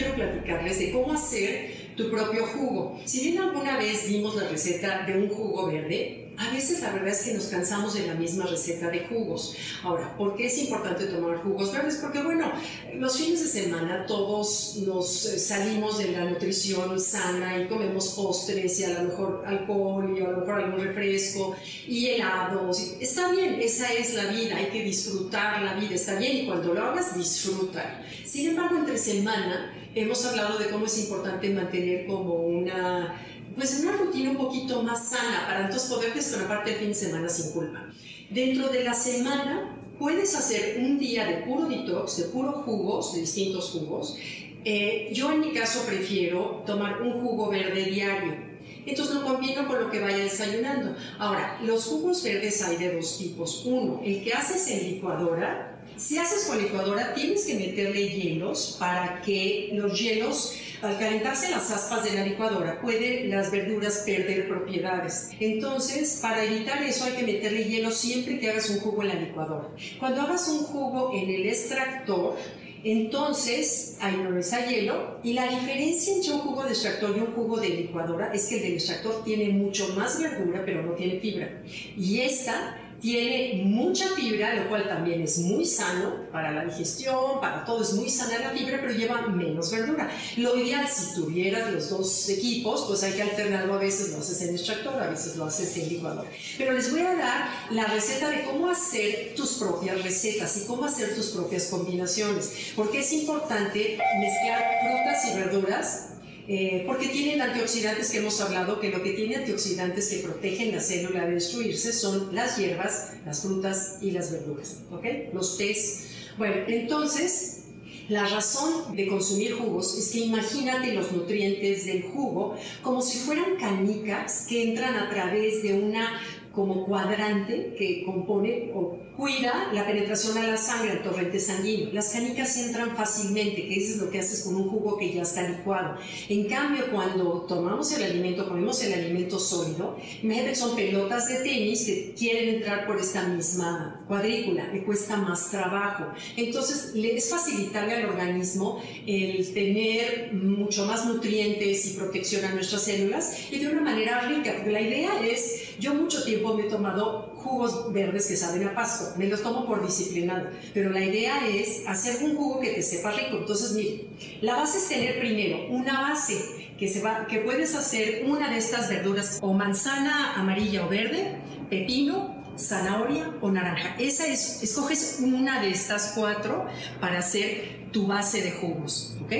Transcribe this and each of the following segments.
quiero platicarles de cómo hacer tu propio jugo. Si bien alguna vez dimos la receta de un jugo verde, a veces la verdad es que nos cansamos de la misma receta de jugos. Ahora, ¿por qué es importante tomar jugos verdes? Porque bueno, los fines de semana todos nos eh, salimos de la nutrición sana y comemos postres y a lo mejor alcohol y a lo mejor algún refresco y helados. Está bien, esa es la vida, hay que disfrutar la vida, está bien y cuando lo hagas disfruta. Sin embargo, entre semana hemos hablado de cómo es importante mantener como una pues una rutina un poquito más sana para entonces poder parte el fin de semana sin culpa. Dentro de la semana puedes hacer un día de puro detox, de puro jugos, de distintos jugos. Eh, yo en mi caso prefiero tomar un jugo verde diario. Entonces lo combino con lo que vaya desayunando. Ahora, los jugos verdes hay de dos tipos. Uno, el que haces en licuadora. Si haces con licuadora, tienes que meterle hielos para que los hielos al calentarse las aspas de la licuadora, pueden las verduras perder propiedades. Entonces, para evitar eso hay que meterle hielo siempre que hagas un jugo en la licuadora. Cuando hagas un jugo en el extractor, entonces, ahí no hay hielo. Y la diferencia entre un jugo de extractor y un jugo de licuadora es que el del extractor tiene mucho más verdura, pero no tiene fibra. Y esta tiene mucha fibra, lo cual también es muy sano para la digestión, para todo, es muy sana la fibra, pero lleva menos verdura. Lo ideal, si tuvieras los dos equipos, pues hay que alternarlo, a veces lo haces en extractor, a veces lo haces en licuador. Pero les voy a dar la receta de cómo hacer tus propias recetas y cómo hacer tus propias combinaciones, porque es importante mezclar frutas y verduras eh, porque tienen antioxidantes que hemos hablado, que lo que tiene antioxidantes que protegen la célula de destruirse son las hierbas, las frutas y las verduras, ¿ok? Los tés. Bueno, entonces, la razón de consumir jugos es que imagínate los nutrientes del jugo como si fueran canicas que entran a través de una como cuadrante que compone o cuida la penetración a la sangre, al torrente sanguíneo. Las canicas entran fácilmente, que eso es lo que haces con un jugo que ya está licuado. En cambio, cuando tomamos el alimento, comemos el alimento sólido, imagínate que son pelotas de tenis que quieren entrar por esta misma cuadrícula, le cuesta más trabajo. Entonces, es facilitarle al organismo el tener mucho más nutrientes y protección a nuestras células y de una manera rica, porque la idea es, yo mucho tiempo me he tomado jugos verdes que saben a pasto, me los tomo por disciplinado, pero la idea es hacer un jugo que te sepa rico. Entonces, mire, la base es tener primero una base que, se va, que puedes hacer una de estas verduras o manzana amarilla o verde, pepino, zanahoria o naranja. Esa es, escoges una de estas cuatro para hacer tu base de jugos, ¿ok?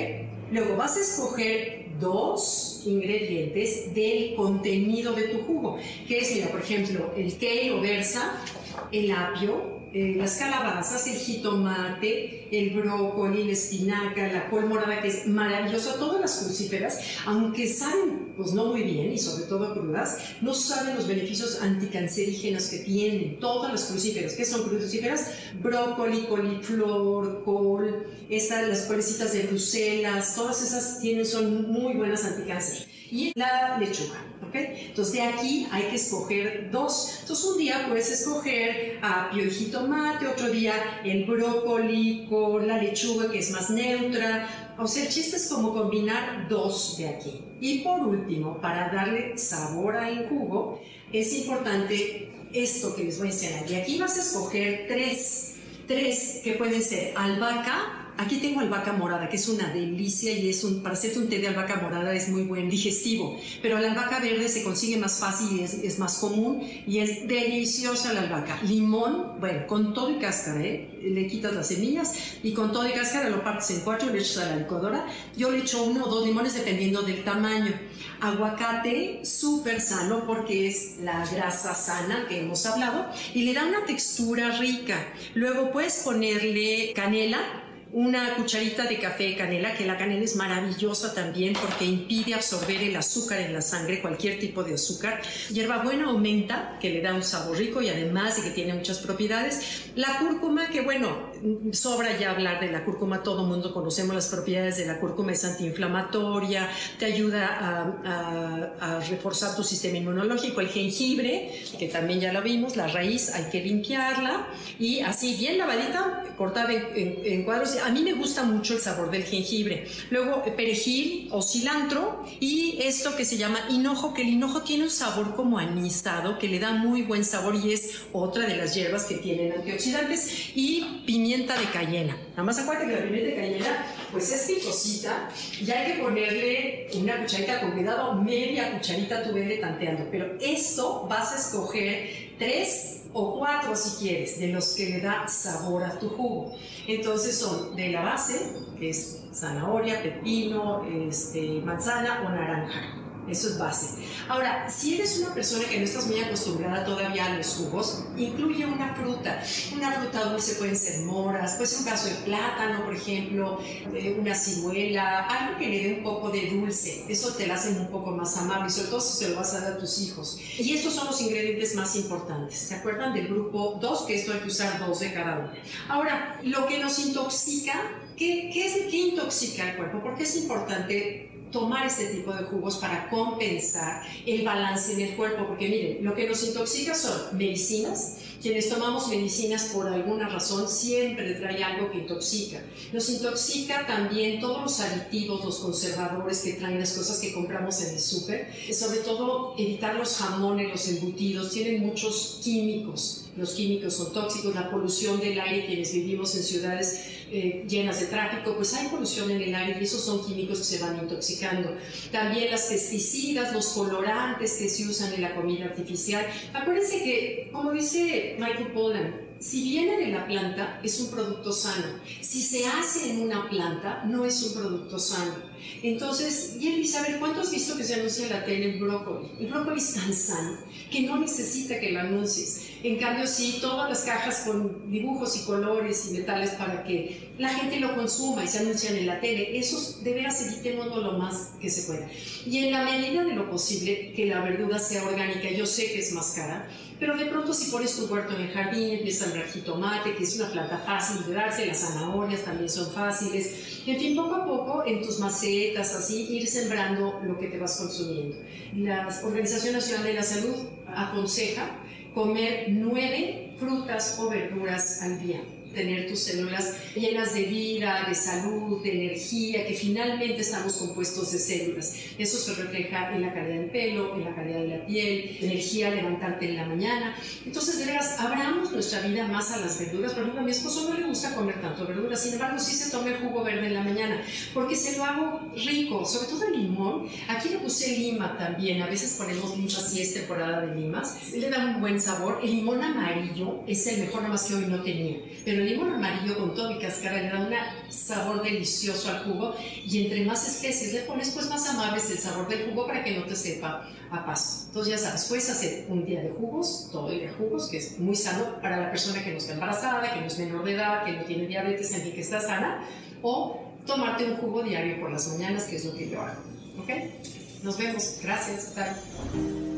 Luego vas a escoger dos ingredientes del contenido de tu jugo, que es, mira, por ejemplo, el kale o versa, el apio, eh, las calabazas, el jitomate, el brócoli, la espinaca, la col morada, que es maravilloso, todas las crucíferas, aunque saben pues no muy bien y sobre todo crudas, no saben los beneficios anticancerígenos que tienen todas las crucíferas. ¿Qué son crucíferas? Brócoli, coliflor, col, estas, las colecitas de Bruselas, todas esas tienen, son muy buenas anticáncer. Y la lechuga. Entonces de aquí hay que escoger dos. Entonces un día puedes escoger apio y jitomate, otro día el brócoli con la lechuga que es más neutra. O sea, el chiste es como combinar dos de aquí. Y por último, para darle sabor al jugo, es importante esto que les voy a enseñar. Y aquí vas a escoger tres, tres que pueden ser albahaca, Aquí tengo albahaca morada, que es una delicia y es un, para hacerte un té de albahaca morada es muy buen digestivo, pero la albahaca verde se consigue más fácil y es, más común y es deliciosa la albahaca. Limón, bueno, con todo y cáscara, ¿eh? le quitas las semillas y con todo y cáscara lo partes en cuatro, le echas a la licuadora. Yo le echo uno o dos limones dependiendo del tamaño. Aguacate, súper sano porque es la grasa sana que hemos hablado y le da una textura rica. Luego puedes ponerle canela, una cucharita de café de canela, que la canela es maravillosa también porque impide absorber el azúcar en la sangre, cualquier tipo de azúcar. Hierbabuena aumenta, que le da un sabor rico y además de que tiene muchas propiedades. La cúrcuma, que bueno, sobra ya hablar de la cúrcuma, todo mundo conocemos las propiedades de la cúrcuma, es antiinflamatoria, te ayuda a, reforzar tu sistema inmunológico, el jengibre, que también ya lo vimos, la raíz hay que limpiarla y así bien lavadita, cortar en, cuadros. A mí me gusta mucho el sabor del jengibre. Luego perejil o cilantro y esto que se llama hinojo, que el hinojo tiene un sabor como anisado, que le da muy buen sabor y es otra de las hierbas que tienen antioxidantes y pimienta de cayena. Nada más acuérdate que la pimienta de cayena pues es picosita y hay que ponerle una cucharita con cuidado, media cucharita tú vele tanteando, pero esto vas a escoger tres o cuatro si quieres, de los que le da sabor a tu jugo. Entonces son de la base, que es zanahoria, pepino, este, manzana o naranja. Eso es base. Ahora, si eres una persona que no estás muy acostumbrada todavía a los jugos, incluye una fruta. Una fruta dulce pueden ser moras, puede ser un caso de plátano, por ejemplo, eh, una ciruela, algo que le dé un poco de dulce. Eso te lo hace un poco más amable, sobre todo si se lo vas a dar a tus hijos. Y estos son los ingredientes más importantes. ¿Se acuerdan del grupo 2? Que esto hay que usar dos de cada uno. Ahora, lo que nos intoxica, ¿qué, qué es qué intoxica el cuerpo? Porque es importante tomar este tipo de jugos para compensar el balance en el cuerpo, porque miren, lo que nos intoxica son medicinas, quienes tomamos medicinas por alguna razón siempre trae algo que intoxica. Nos intoxica también todos los aditivos, los conservadores que traen las cosas que compramos en el súper, sobre todo evitar los jamones, los embutidos, tienen muchos químicos los químicos son tóxicos, la polución del aire, quienes vivimos en ciudades eh, llenas de tráfico, pues hay polución en el aire y esos son químicos que se van intoxicando. También las pesticidas, los colorantes que se usan en la comida artificial. Acuérdense que, como dice Michael Pollan, si viene de la planta, es un producto sano. Si se hace en una planta, no es un producto sano. Entonces, y Elizabeth, ¿cuánto has visto que se anuncia en la tele el brócoli? El brócoli es tan sano que no necesita que lo anuncies. En cambio, sí, todas las cajas con dibujos y colores y metales para que la gente lo consuma y se anuncian en la tele, esos de veras evitémoslo lo más que se pueda. Y en la medida de lo posible, que la verdura sea orgánica. Yo sé que es más cara, pero de pronto si pones tu huerto en el jardín, empieza a sembrar jitomate, que es una planta fácil de darse, las zanahorias también son fáciles. En fin, poco a poco en tus macetas, así, ir sembrando lo que te vas consumiendo. La Organización Nacional de la Salud aconseja comer nueve frutas o verduras al día tener tus células llenas de vida, de salud, de energía, que finalmente estamos compuestos de células. Eso se refleja en la calidad del pelo, en la calidad de la piel, energía levantarte en la mañana. Entonces, de veras, abramos nuestra vida más a las verduras. Por ejemplo, a mi esposo no le gusta comer tanto verduras, sin embargo, sí se toma el jugo verde en la mañana, porque se lo hago rico, sobre todo el limón. Aquí le puse lima también, a veces ponemos mucho así, es temporada de limas. Le da un buen sabor. El limón amarillo es el mejor, nada más que hoy no tenía. Pero el limón amarillo con todo y cáscara le da un sabor delicioso al jugo y entre más especies le pones, pues más amable es el sabor del jugo para que no te sepa a paso. Entonces ya sabes, puedes hacer un día de jugos, todo el día de jugos, que es muy sano para la persona que no está embarazada, que no es menor de edad, que no tiene diabetes, en fin, que está sana, o tomarte un jugo diario por las mañanas, que es lo que yo hago. ¿Ok? Nos vemos. Gracias. Bye.